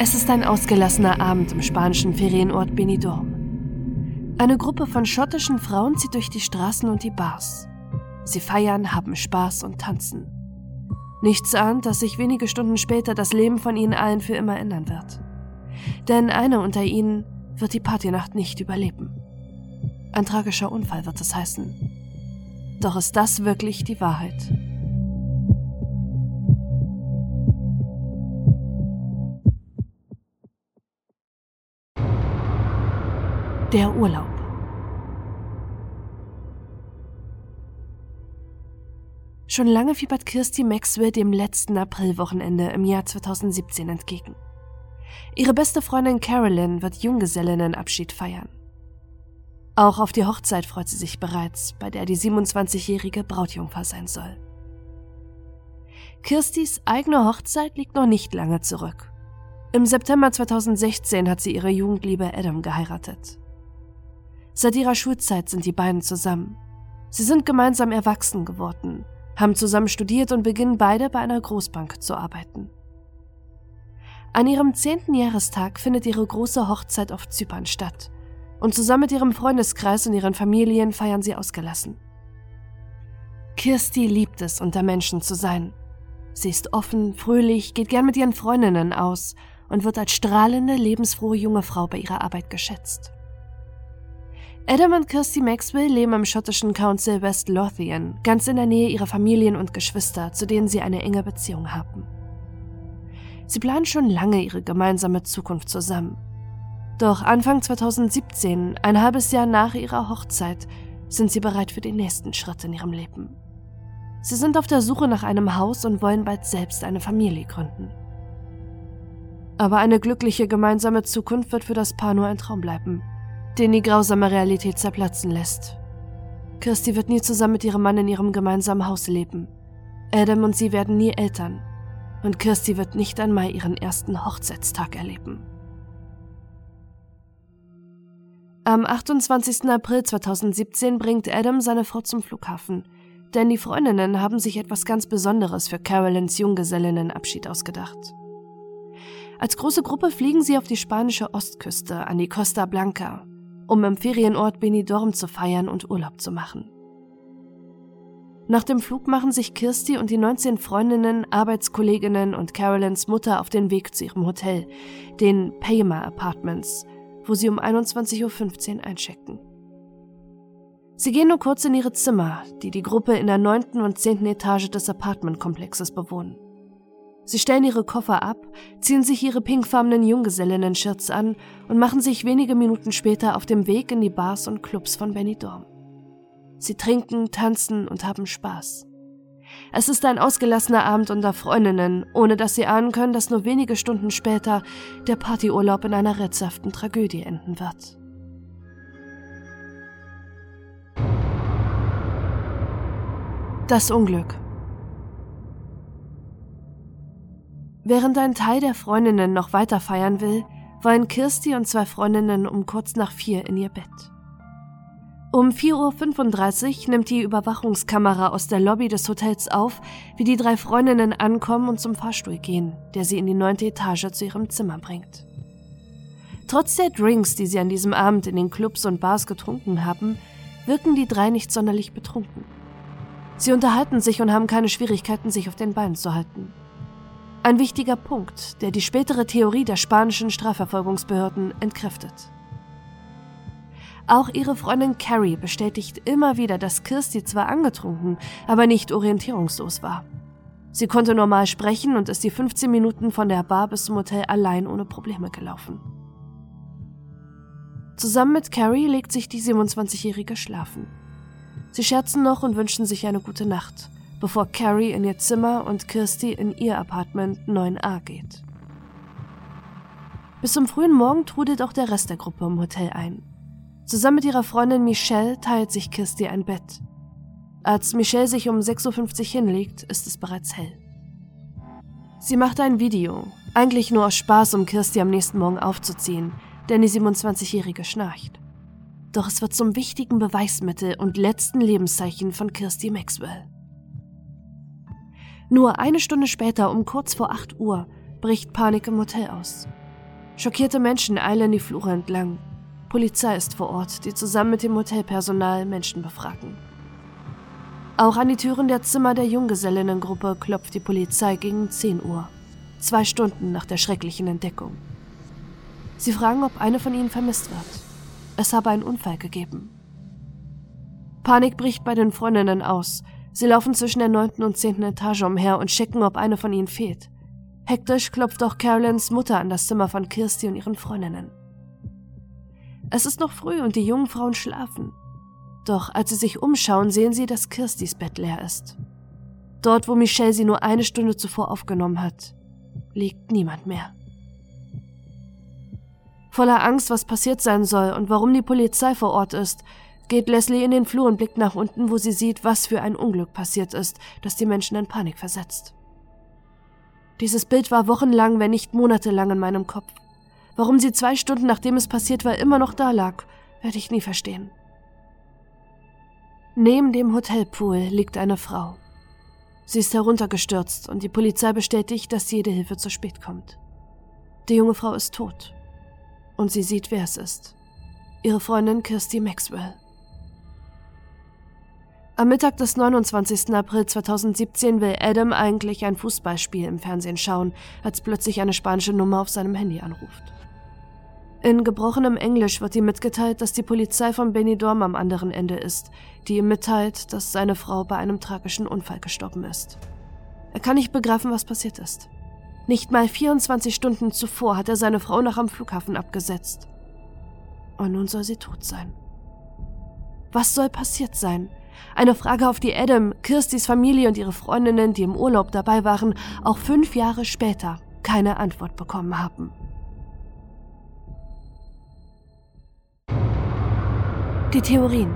Es ist ein ausgelassener Abend im spanischen Ferienort Benidorm. Eine Gruppe von schottischen Frauen zieht durch die Straßen und die Bars. Sie feiern, haben Spaß und tanzen. Nichts ahnt, dass sich wenige Stunden später das Leben von ihnen allen für immer ändern wird. Denn eine unter ihnen wird die Partynacht nicht überleben. Ein tragischer Unfall wird es heißen. Doch ist das wirklich die Wahrheit? Der Urlaub. Schon lange fiebert Kirsty Maxwell dem letzten Aprilwochenende im Jahr 2017 entgegen. Ihre beste Freundin Carolyn wird Junggesellinnenabschied feiern. Auch auf die Hochzeit freut sie sich bereits, bei der die 27-jährige Brautjungfer sein soll. Kirstys eigene Hochzeit liegt noch nicht lange zurück. Im September 2016 hat sie ihre Jugendliebe Adam geheiratet. Seit ihrer Schulzeit sind die beiden zusammen. Sie sind gemeinsam erwachsen geworden, haben zusammen studiert und beginnen beide bei einer Großbank zu arbeiten. An ihrem zehnten Jahrestag findet ihre große Hochzeit auf Zypern statt und zusammen mit ihrem Freundeskreis und ihren Familien feiern sie ausgelassen. Kirsty liebt es, unter Menschen zu sein. Sie ist offen, fröhlich, geht gern mit ihren Freundinnen aus und wird als strahlende, lebensfrohe junge Frau bei ihrer Arbeit geschätzt. Adam und Kirsty Maxwell leben im schottischen Council West Lothian, ganz in der Nähe ihrer Familien und Geschwister, zu denen sie eine enge Beziehung haben. Sie planen schon lange ihre gemeinsame Zukunft zusammen. Doch Anfang 2017, ein halbes Jahr nach ihrer Hochzeit, sind sie bereit für den nächsten Schritt in ihrem Leben. Sie sind auf der Suche nach einem Haus und wollen bald selbst eine Familie gründen. Aber eine glückliche gemeinsame Zukunft wird für das Paar nur ein Traum bleiben – den die grausame Realität zerplatzen lässt. Kirsty wird nie zusammen mit ihrem Mann in ihrem gemeinsamen Haus leben. Adam und sie werden nie Eltern. Und Kirsty wird nicht einmal ihren ersten Hochzeitstag erleben. Am 28. April 2017 bringt Adam seine Frau zum Flughafen, denn die Freundinnen haben sich etwas ganz Besonderes für Carolyns Junggesellinnenabschied ausgedacht. Als große Gruppe fliegen sie auf die spanische Ostküste an die Costa Blanca, um im Ferienort Benidorm zu feiern und Urlaub zu machen. Nach dem Flug machen sich Kirsty und die 19 Freundinnen, Arbeitskolleginnen und Carolyns Mutter auf den Weg zu ihrem Hotel, den Payma Apartments, wo sie um 21.15 Uhr einchecken. Sie gehen nur kurz in ihre Zimmer, die die Gruppe in der neunten und zehnten Etage des Apartmentkomplexes bewohnen. Sie stellen ihre Koffer ab, ziehen sich ihre pinkfarbenen Junggesellinnen-Shirts an und machen sich wenige Minuten später auf dem Weg in die Bars und Clubs von Benidorm. Sie trinken, tanzen und haben Spaß. Es ist ein ausgelassener Abend unter Freundinnen, ohne dass sie ahnen können, dass nur wenige Stunden später der Partyurlaub in einer rätselhaften Tragödie enden wird. Das Unglück Während ein Teil der Freundinnen noch weiter feiern will, wollen Kirsty und zwei Freundinnen um kurz nach vier in ihr Bett. Um 4.35 Uhr nimmt die Überwachungskamera aus der Lobby des Hotels auf, wie die drei Freundinnen ankommen und zum Fahrstuhl gehen, der sie in die neunte Etage zu ihrem Zimmer bringt. Trotz der Drinks, die sie an diesem Abend in den Clubs und Bars getrunken haben, wirken die drei nicht sonderlich betrunken. Sie unterhalten sich und haben keine Schwierigkeiten, sich auf den Beinen zu halten. Ein wichtiger Punkt, der die spätere Theorie der spanischen Strafverfolgungsbehörden entkräftet. Auch ihre Freundin Carrie bestätigt immer wieder, dass Kirsty zwar angetrunken, aber nicht orientierungslos war. Sie konnte normal sprechen und ist die 15 Minuten von der Bar bis zum Hotel allein ohne Probleme gelaufen. Zusammen mit Carrie legt sich die 27-Jährige schlafen. Sie scherzen noch und wünschen sich eine gute Nacht bevor Carrie in ihr Zimmer und Kirsty in ihr Apartment 9a geht. Bis zum frühen Morgen trudelt auch der Rest der Gruppe im Hotel ein. Zusammen mit ihrer Freundin Michelle teilt sich Kirsty ein Bett. Als Michelle sich um 6.50 Uhr hinlegt, ist es bereits hell. Sie macht ein Video, eigentlich nur aus Spaß, um Kirsty am nächsten Morgen aufzuziehen, denn die 27-Jährige schnarcht. Doch es wird zum wichtigen Beweismittel und letzten Lebenszeichen von Kirsty Maxwell. Nur eine Stunde später, um kurz vor 8 Uhr, bricht Panik im Hotel aus. Schockierte Menschen eilen die Flure entlang. Polizei ist vor Ort, die zusammen mit dem Hotelpersonal Menschen befragen. Auch an die Türen der Zimmer der Junggesellinnengruppe klopft die Polizei gegen 10 Uhr, zwei Stunden nach der schrecklichen Entdeckung. Sie fragen, ob eine von ihnen vermisst wird. Es habe einen Unfall gegeben. Panik bricht bei den Freundinnen aus. Sie laufen zwischen der neunten und zehnten Etage umher und checken, ob eine von ihnen fehlt. Hektisch klopft auch Carolins Mutter an das Zimmer von Kirsty und ihren Freundinnen. Es ist noch früh und die jungen Frauen schlafen. Doch als sie sich umschauen, sehen sie, dass Kirstys Bett leer ist. Dort, wo Michelle sie nur eine Stunde zuvor aufgenommen hat, liegt niemand mehr. Voller Angst, was passiert sein soll und warum die Polizei vor Ort ist, geht Leslie in den Flur und blickt nach unten, wo sie sieht, was für ein Unglück passiert ist, das die Menschen in Panik versetzt. Dieses Bild war wochenlang, wenn nicht monatelang in meinem Kopf. Warum sie zwei Stunden nachdem es passiert war immer noch da lag, werde ich nie verstehen. Neben dem Hotelpool liegt eine Frau. Sie ist heruntergestürzt und die Polizei bestätigt, dass jede Hilfe zu spät kommt. Die junge Frau ist tot. Und sie sieht, wer es ist. Ihre Freundin Kirsty Maxwell. Am Mittag des 29. April 2017 will Adam eigentlich ein Fußballspiel im Fernsehen schauen, als plötzlich eine spanische Nummer auf seinem Handy anruft. In gebrochenem Englisch wird ihm mitgeteilt, dass die Polizei von Benidorm am anderen Ende ist, die ihm mitteilt, dass seine Frau bei einem tragischen Unfall gestorben ist. Er kann nicht begreifen, was passiert ist. Nicht mal 24 Stunden zuvor hat er seine Frau nach am Flughafen abgesetzt. Und nun soll sie tot sein. Was soll passiert sein? Eine Frage, auf die Adam, Kirstys Familie und ihre Freundinnen, die im Urlaub dabei waren, auch fünf Jahre später keine Antwort bekommen haben. Die Theorien.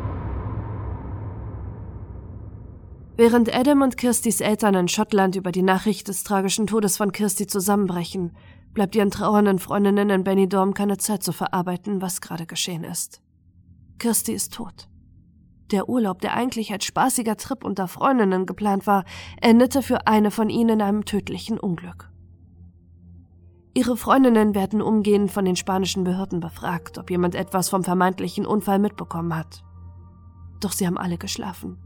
Während Adam und Kirstys Eltern in Schottland über die Nachricht des tragischen Todes von Kirsty zusammenbrechen, bleibt ihren trauernden Freundinnen in Benidorm keine Zeit zu verarbeiten, was gerade geschehen ist. Kirsty ist tot. Der Urlaub, der eigentlich als spaßiger Trip unter Freundinnen geplant war, endete für eine von ihnen in einem tödlichen Unglück. Ihre Freundinnen werden umgehend von den spanischen Behörden befragt, ob jemand etwas vom vermeintlichen Unfall mitbekommen hat. Doch sie haben alle geschlafen.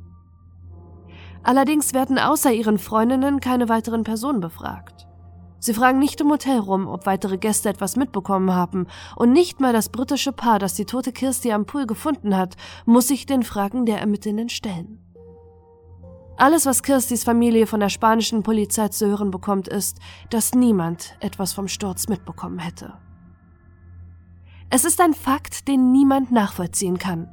Allerdings werden außer ihren Freundinnen keine weiteren Personen befragt. Sie fragen nicht im Hotel rum, ob weitere Gäste etwas mitbekommen haben, und nicht mal das britische Paar, das die tote Kirsty am Pool gefunden hat, muss sich den Fragen der Ermittelnden stellen. Alles, was Kirstys Familie von der spanischen Polizei zu hören bekommt, ist, dass niemand etwas vom Sturz mitbekommen hätte. Es ist ein Fakt, den niemand nachvollziehen kann.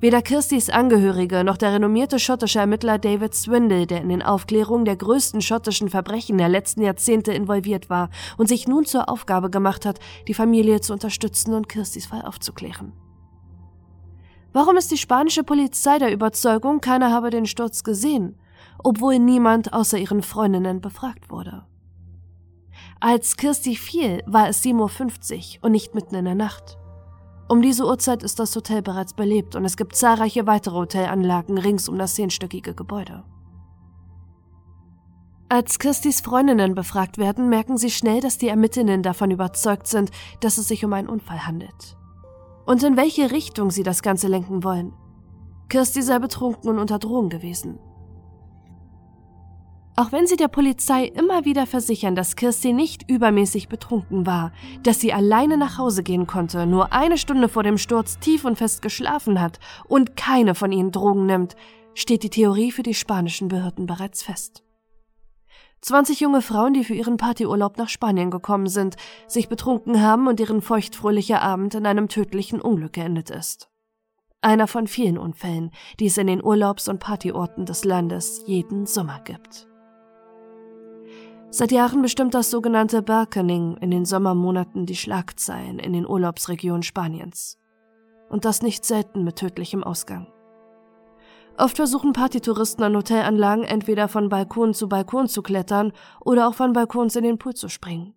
Weder Kirstys Angehörige noch der renommierte schottische Ermittler David Swindle, der in den Aufklärungen der größten schottischen Verbrechen der letzten Jahrzehnte involviert war und sich nun zur Aufgabe gemacht hat, die Familie zu unterstützen und Kirstys Fall aufzuklären. Warum ist die spanische Polizei der Überzeugung, keiner habe den Sturz gesehen, obwohl niemand außer ihren Freundinnen befragt wurde? Als Kirsty fiel, war es 7.50 Uhr und nicht mitten in der Nacht. Um diese Uhrzeit ist das Hotel bereits belebt und es gibt zahlreiche weitere Hotelanlagen rings um das zehnstöckige Gebäude. Als Kirstis Freundinnen befragt werden, merken sie schnell, dass die Ermittlerinnen davon überzeugt sind, dass es sich um einen Unfall handelt und in welche Richtung sie das Ganze lenken wollen. Kirsty sei betrunken und unter Drohung gewesen. Auch wenn sie der Polizei immer wieder versichern, dass Kirsty nicht übermäßig betrunken war, dass sie alleine nach Hause gehen konnte, nur eine Stunde vor dem Sturz tief und fest geschlafen hat und keine von ihnen Drogen nimmt, steht die Theorie für die spanischen Behörden bereits fest. 20 junge Frauen, die für ihren Partyurlaub nach Spanien gekommen sind, sich betrunken haben und deren feuchtfröhlicher Abend in einem tödlichen Unglück geendet ist. Einer von vielen Unfällen, die es in den Urlaubs- und Partyorten des Landes jeden Sommer gibt. Seit Jahren bestimmt das sogenannte Balkaning in den Sommermonaten die Schlagzeilen in den Urlaubsregionen Spaniens. Und das nicht selten mit tödlichem Ausgang. Oft versuchen Partytouristen an Hotelanlagen entweder von Balkon zu Balkon zu klettern oder auch von Balkons in den Pool zu springen.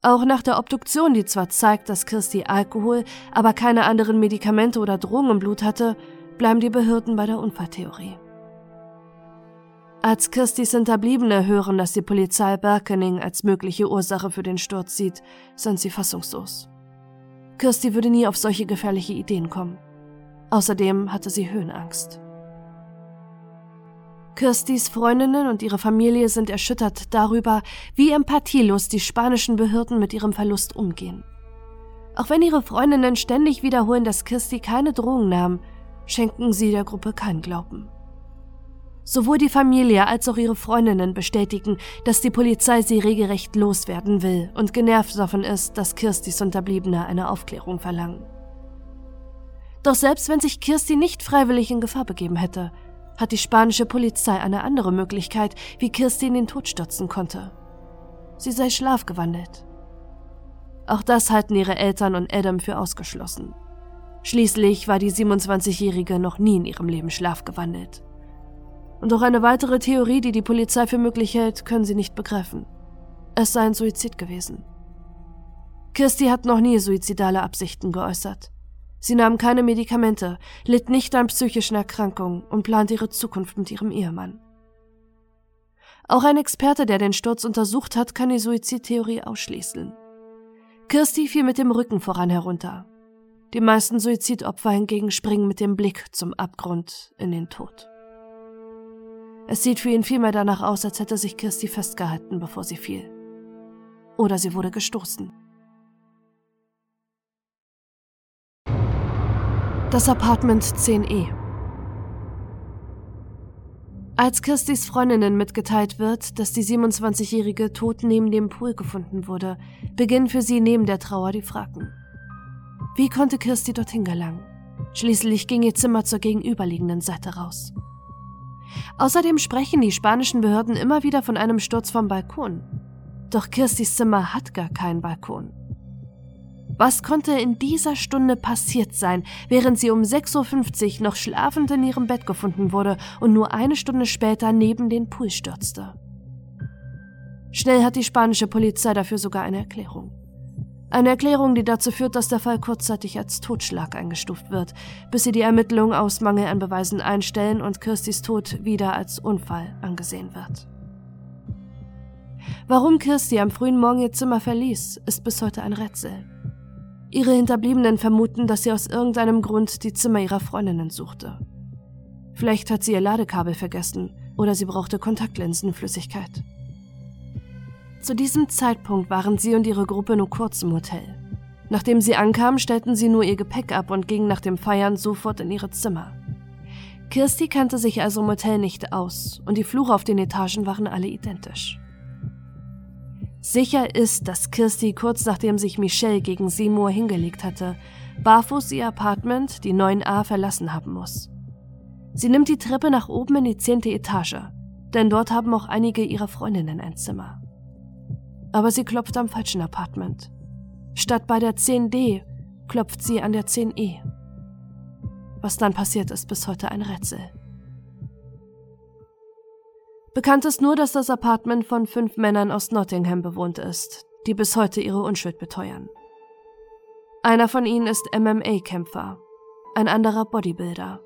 Auch nach der Obduktion, die zwar zeigt, dass Kirsty Alkohol, aber keine anderen Medikamente oder Drogen im Blut hatte, bleiben die Behörden bei der Unfalltheorie. Als Kirstis Hinterbliebene hören, dass die Polizei Berkening als mögliche Ursache für den Sturz sieht, sind sie fassungslos. Kirsty würde nie auf solche gefährliche Ideen kommen. Außerdem hatte sie Höhenangst. Kirstys Freundinnen und ihre Familie sind erschüttert darüber, wie empathielos die spanischen Behörden mit ihrem Verlust umgehen. Auch wenn ihre Freundinnen ständig wiederholen, dass Kirsty keine Drohung nahm, schenken sie der Gruppe keinen Glauben. Sowohl die Familie als auch ihre Freundinnen bestätigen, dass die Polizei sie regelrecht loswerden will und genervt davon ist, dass Kirstys Unterbliebene eine Aufklärung verlangen. Doch selbst wenn sich Kirsty nicht freiwillig in Gefahr begeben hätte, hat die spanische Polizei eine andere Möglichkeit, wie Kirsty in den Tod stürzen konnte. Sie sei schlafgewandelt. Auch das halten ihre Eltern und Adam für ausgeschlossen. Schließlich war die 27-Jährige noch nie in ihrem Leben schlafgewandelt. Und auch eine weitere Theorie, die die Polizei für möglich hält, können sie nicht begreifen. Es sei ein Suizid gewesen. Kirsty hat noch nie suizidale Absichten geäußert. Sie nahm keine Medikamente, litt nicht an psychischen Erkrankungen und plante ihre Zukunft mit ihrem Ehemann. Auch ein Experte, der den Sturz untersucht hat, kann die Suizidtheorie ausschließen. Kirsty fiel mit dem Rücken voran herunter. Die meisten Suizidopfer hingegen springen mit dem Blick zum Abgrund in den Tod. Es sieht für ihn vielmehr danach aus, als hätte sich Kirsty festgehalten, bevor sie fiel. Oder sie wurde gestoßen. Das Apartment 10e. Als Kirstys Freundinnen mitgeteilt wird, dass die 27-Jährige tot neben dem Pool gefunden wurde, beginnen für sie neben der Trauer die Fragen. Wie konnte Kirsty dorthin gelangen? Schließlich ging ihr Zimmer zur gegenüberliegenden Seite raus. Außerdem sprechen die spanischen Behörden immer wieder von einem Sturz vom Balkon. Doch Kirstys Zimmer hat gar keinen Balkon. Was konnte in dieser Stunde passiert sein, während sie um 6.50 Uhr noch schlafend in ihrem Bett gefunden wurde und nur eine Stunde später neben den Pool stürzte? Schnell hat die spanische Polizei dafür sogar eine Erklärung. Eine Erklärung, die dazu führt, dass der Fall kurzzeitig als Totschlag eingestuft wird, bis sie die Ermittlungen aus Mangel an Beweisen einstellen und Kirstys Tod wieder als Unfall angesehen wird. Warum Kirsty am frühen Morgen ihr Zimmer verließ, ist bis heute ein Rätsel. Ihre Hinterbliebenen vermuten, dass sie aus irgendeinem Grund die Zimmer ihrer Freundinnen suchte. Vielleicht hat sie ihr Ladekabel vergessen oder sie brauchte Kontaktlinsenflüssigkeit. Zu diesem Zeitpunkt waren sie und ihre Gruppe nur kurz im Hotel. Nachdem sie ankamen, stellten sie nur ihr Gepäck ab und gingen nach dem Feiern sofort in ihre Zimmer. Kirsty kannte sich also im Hotel nicht aus und die Flure auf den Etagen waren alle identisch. Sicher ist, dass Kirsty kurz nachdem sich Michelle gegen Seymour hingelegt hatte, barfuß ihr Apartment, die 9a, verlassen haben muss. Sie nimmt die Treppe nach oben in die zehnte Etage, denn dort haben auch einige ihrer Freundinnen ein Zimmer aber sie klopft am falschen Apartment. Statt bei der 10D klopft sie an der 10E. Was dann passiert, ist bis heute ein Rätsel. Bekannt ist nur, dass das Apartment von fünf Männern aus Nottingham bewohnt ist, die bis heute ihre Unschuld beteuern. Einer von ihnen ist MMA-Kämpfer, ein anderer Bodybuilder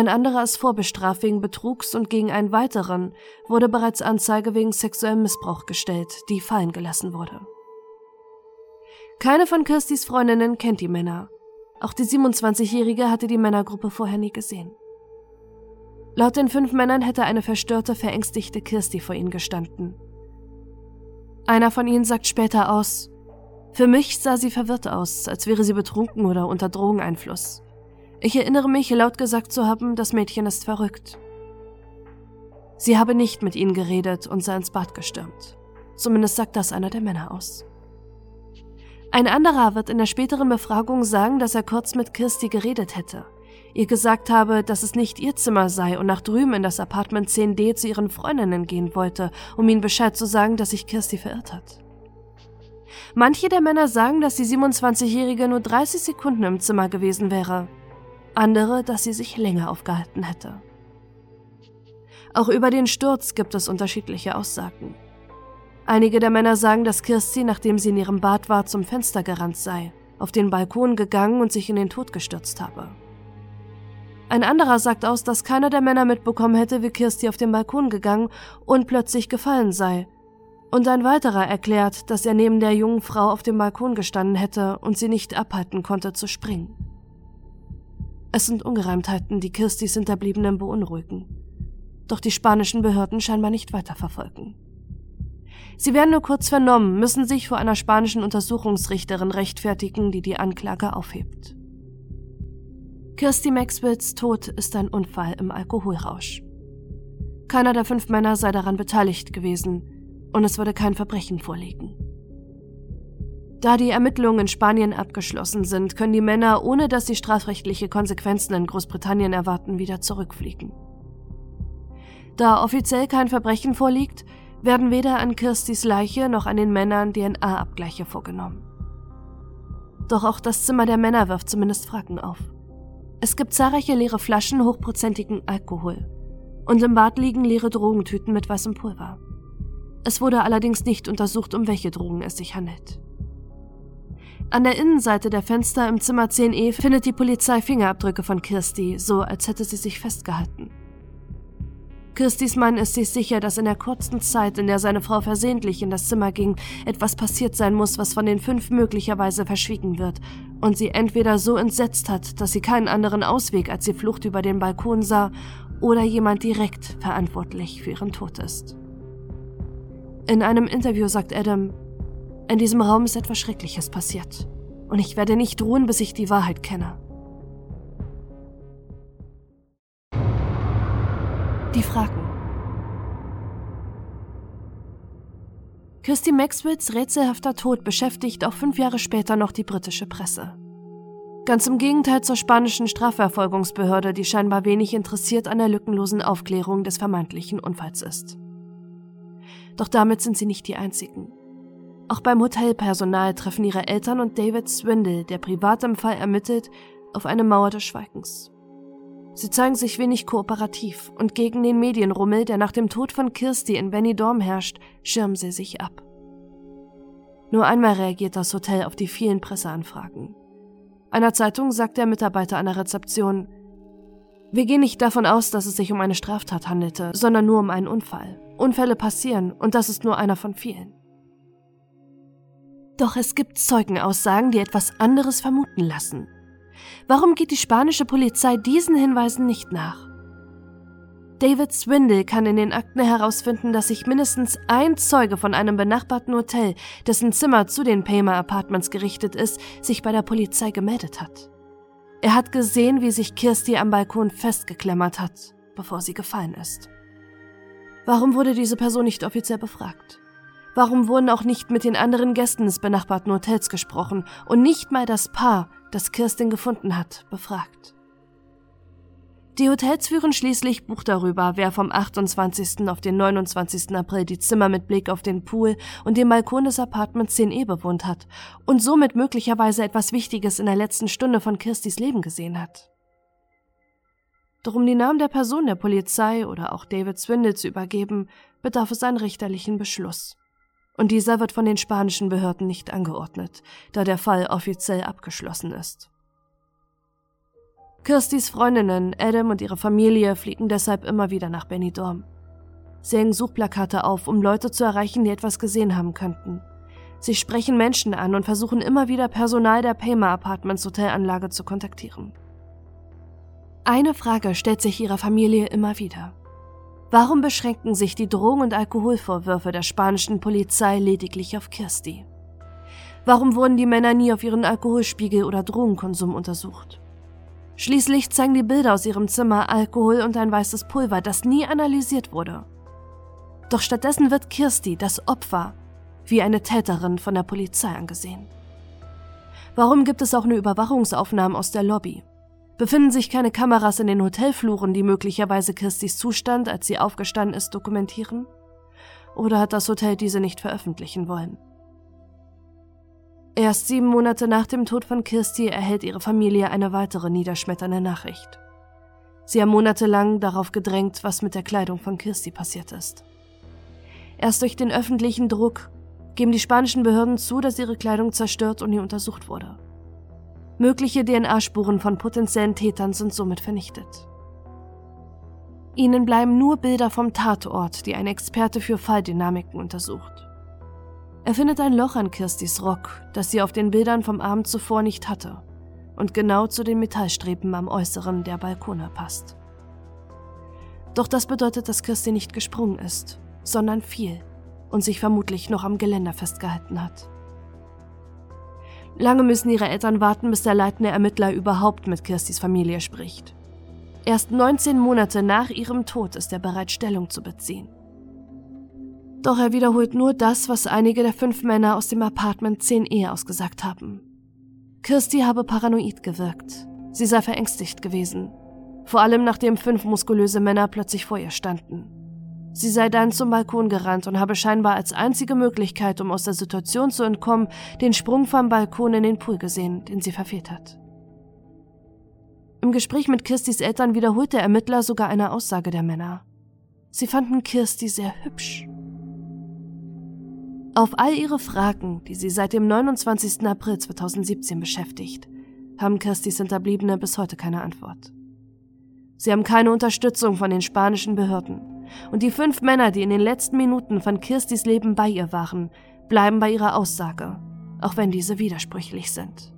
ein anderer ist vorbestraft wegen Betrugs und gegen einen weiteren wurde bereits Anzeige wegen sexuellem Missbrauch gestellt, die fallen gelassen wurde. Keine von Kirstys Freundinnen kennt die Männer. Auch die 27-Jährige hatte die Männergruppe vorher nie gesehen. Laut den fünf Männern hätte eine verstörte, verängstigte Kirsty vor ihnen gestanden. Einer von ihnen sagt später aus, für mich sah sie verwirrt aus, als wäre sie betrunken oder unter Drogeneinfluss. Ich erinnere mich, laut gesagt zu haben, das Mädchen ist verrückt. Sie habe nicht mit ihnen geredet und sei ins Bad gestürmt. Zumindest sagt das einer der Männer aus. Ein anderer wird in der späteren Befragung sagen, dass er kurz mit Kirsty geredet hätte, ihr gesagt habe, dass es nicht ihr Zimmer sei und nach drüben in das Apartment 10D zu ihren Freundinnen gehen wollte, um ihnen Bescheid zu sagen, dass sich Kirsty verirrt hat. Manche der Männer sagen, dass die 27-Jährige nur 30 Sekunden im Zimmer gewesen wäre, andere, dass sie sich länger aufgehalten hätte. Auch über den Sturz gibt es unterschiedliche Aussagen. Einige der Männer sagen, dass Kirsty, nachdem sie in ihrem Bad war, zum Fenster gerannt sei, auf den Balkon gegangen und sich in den Tod gestürzt habe. Ein anderer sagt aus, dass keiner der Männer mitbekommen hätte, wie Kirsty auf den Balkon gegangen und plötzlich gefallen sei. Und ein weiterer erklärt, dass er neben der jungen Frau auf dem Balkon gestanden hätte und sie nicht abhalten konnte zu springen. Es sind Ungereimtheiten, die Kirstys Hinterbliebenen beunruhigen. Doch die spanischen Behörden scheinbar nicht weiterverfolgen. Sie werden nur kurz vernommen, müssen sich vor einer spanischen Untersuchungsrichterin rechtfertigen, die die Anklage aufhebt. Kirsty Maxwells Tod ist ein Unfall im Alkoholrausch. Keiner der fünf Männer sei daran beteiligt gewesen und es würde kein Verbrechen vorliegen. Da die Ermittlungen in Spanien abgeschlossen sind, können die Männer, ohne dass sie strafrechtliche Konsequenzen in Großbritannien erwarten, wieder zurückfliegen. Da offiziell kein Verbrechen vorliegt, werden weder an Kirstys Leiche noch an den Männern DNA-Abgleiche vorgenommen. Doch auch das Zimmer der Männer wirft zumindest Fragen auf. Es gibt zahlreiche leere Flaschen hochprozentigen Alkohol. Und im Bad liegen leere Drogentüten mit weißem Pulver. Es wurde allerdings nicht untersucht, um welche Drogen es sich handelt. An der Innenseite der Fenster im Zimmer 10e findet die Polizei Fingerabdrücke von Kirsty, so als hätte sie sich festgehalten. Kirstys Mann ist sich sicher, dass in der kurzen Zeit, in der seine Frau versehentlich in das Zimmer ging, etwas passiert sein muss, was von den fünf möglicherweise verschwiegen wird und sie entweder so entsetzt hat, dass sie keinen anderen Ausweg als die Flucht über den Balkon sah, oder jemand direkt verantwortlich für ihren Tod ist. In einem Interview sagt Adam, in diesem Raum ist etwas Schreckliches passiert und ich werde nicht ruhen, bis ich die Wahrheit kenne. Die Fragen. Christy Maxwells rätselhafter Tod beschäftigt auch fünf Jahre später noch die britische Presse. Ganz im Gegenteil zur spanischen Strafverfolgungsbehörde, die scheinbar wenig interessiert an der lückenlosen Aufklärung des vermeintlichen Unfalls ist. Doch damit sind sie nicht die einzigen. Auch beim Hotelpersonal treffen ihre Eltern und David Swindle, der privat im Fall ermittelt, auf eine Mauer des Schweigens. Sie zeigen sich wenig kooperativ und gegen den Medienrummel, der nach dem Tod von Kirsty in Benidorm herrscht, schirmen sie sich ab. Nur einmal reagiert das Hotel auf die vielen Presseanfragen. Einer Zeitung sagt der Mitarbeiter an der Rezeption, wir gehen nicht davon aus, dass es sich um eine Straftat handelte, sondern nur um einen Unfall. Unfälle passieren und das ist nur einer von vielen. Doch es gibt Zeugenaussagen, die etwas anderes vermuten lassen. Warum geht die spanische Polizei diesen Hinweisen nicht nach? David Swindle kann in den Akten herausfinden, dass sich mindestens ein Zeuge von einem benachbarten Hotel, dessen Zimmer zu den Paymer Apartments gerichtet ist, sich bei der Polizei gemeldet hat. Er hat gesehen, wie sich Kirsty am Balkon festgeklemmert hat, bevor sie gefallen ist. Warum wurde diese Person nicht offiziell befragt? Warum wurden auch nicht mit den anderen Gästen des benachbarten Hotels gesprochen und nicht mal das Paar, das Kirstin gefunden hat, befragt. Die Hotels führen schließlich Buch darüber, wer vom 28. auf den 29. April die Zimmer mit Blick auf den Pool und den Balkon des Apartments 10e bewohnt hat und somit möglicherweise etwas Wichtiges in der letzten Stunde von Kirstis Leben gesehen hat. Doch um die Namen der Person der Polizei oder auch David Swindle zu übergeben, bedarf es einen richterlichen Beschluss und dieser wird von den spanischen Behörden nicht angeordnet, da der Fall offiziell abgeschlossen ist. Kirstys Freundinnen, Adam und ihre Familie fliegen deshalb immer wieder nach Benidorm. Sie hängen Suchplakate auf, um Leute zu erreichen, die etwas gesehen haben könnten. Sie sprechen Menschen an und versuchen immer wieder Personal der Payma Apartments Hotelanlage zu kontaktieren. Eine Frage stellt sich ihrer Familie immer wieder. Warum beschränken sich die Drogen- und Alkoholvorwürfe der spanischen Polizei lediglich auf Kirsty? Warum wurden die Männer nie auf ihren Alkoholspiegel oder Drogenkonsum untersucht? Schließlich zeigen die Bilder aus ihrem Zimmer Alkohol und ein weißes Pulver, das nie analysiert wurde. Doch stattdessen wird Kirsty, das Opfer, wie eine Täterin von der Polizei angesehen. Warum gibt es auch nur Überwachungsaufnahmen aus der Lobby? Befinden sich keine Kameras in den Hotelfluren, die möglicherweise Kirstis Zustand, als sie aufgestanden ist, dokumentieren? Oder hat das Hotel diese nicht veröffentlichen wollen? Erst sieben Monate nach dem Tod von Kirsty erhält ihre Familie eine weitere niederschmetternde Nachricht. Sie haben monatelang darauf gedrängt, was mit der Kleidung von Kirsty passiert ist. Erst durch den öffentlichen Druck geben die spanischen Behörden zu, dass ihre Kleidung zerstört und nie untersucht wurde. Mögliche DNA-Spuren von potenziellen Tätern sind somit vernichtet. Ihnen bleiben nur Bilder vom Tatort, die ein Experte für Falldynamiken untersucht. Er findet ein Loch an Kirstis Rock, das sie auf den Bildern vom Abend zuvor nicht hatte und genau zu den Metallstreben am Äußeren der Balkone passt. Doch das bedeutet, dass Kirsti nicht gesprungen ist, sondern fiel und sich vermutlich noch am Geländer festgehalten hat. Lange müssen ihre Eltern warten, bis der leitende Ermittler überhaupt mit Kirstis Familie spricht. Erst 19 Monate nach ihrem Tod ist er bereit, Stellung zu beziehen. Doch er wiederholt nur das, was einige der fünf Männer aus dem Apartment 10e ausgesagt haben. Kirsty habe paranoid gewirkt. Sie sei verängstigt gewesen. Vor allem nachdem fünf muskulöse Männer plötzlich vor ihr standen. Sie sei dann zum Balkon gerannt und habe scheinbar als einzige Möglichkeit, um aus der Situation zu entkommen, den Sprung vom Balkon in den Pool gesehen, den sie verfehlt hat. Im Gespräch mit Kirstis Eltern wiederholt der Ermittler sogar eine Aussage der Männer. Sie fanden Kirsty sehr hübsch. Auf all ihre Fragen, die sie seit dem 29. April 2017 beschäftigt, haben Kirstys Hinterbliebene bis heute keine Antwort. Sie haben keine Unterstützung von den spanischen Behörden. Und die fünf Männer, die in den letzten Minuten von Kirstys Leben bei ihr waren, bleiben bei ihrer Aussage, auch wenn diese widersprüchlich sind.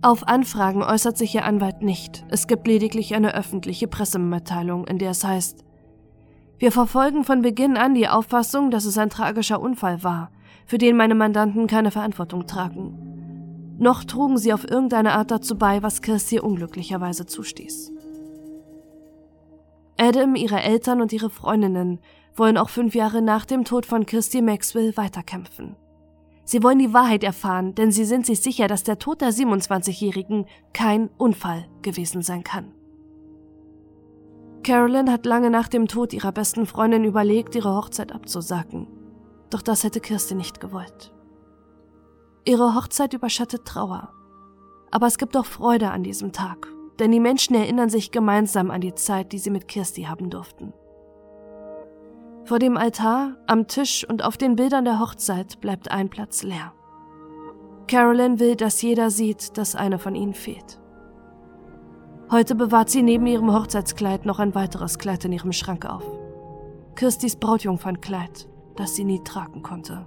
Auf Anfragen äußert sich ihr Anwalt nicht. Es gibt lediglich eine öffentliche Pressemitteilung, in der es heißt, wir verfolgen von Beginn an die Auffassung, dass es ein tragischer Unfall war, für den meine Mandanten keine Verantwortung tragen. Noch trugen sie auf irgendeine Art dazu bei, was Kirsty unglücklicherweise zustieß. Adam, ihre Eltern und ihre Freundinnen wollen auch fünf Jahre nach dem Tod von Kirsty Maxwell weiterkämpfen. Sie wollen die Wahrheit erfahren, denn sie sind sich sicher, dass der Tod der 27-Jährigen kein Unfall gewesen sein kann. Carolyn hat lange nach dem Tod ihrer besten Freundin überlegt, ihre Hochzeit abzusagen. Doch das hätte Kirsti nicht gewollt. Ihre Hochzeit überschattet Trauer. Aber es gibt auch Freude an diesem Tag, denn die Menschen erinnern sich gemeinsam an die Zeit, die sie mit Kirsti haben durften. Vor dem Altar, am Tisch und auf den Bildern der Hochzeit bleibt ein Platz leer. Carolyn will, dass jeder sieht, dass eine von ihnen fehlt. Heute bewahrt sie neben ihrem Hochzeitskleid noch ein weiteres Kleid in ihrem Schrank auf. Kirstis Brautjungfernkleid, das sie nie tragen konnte.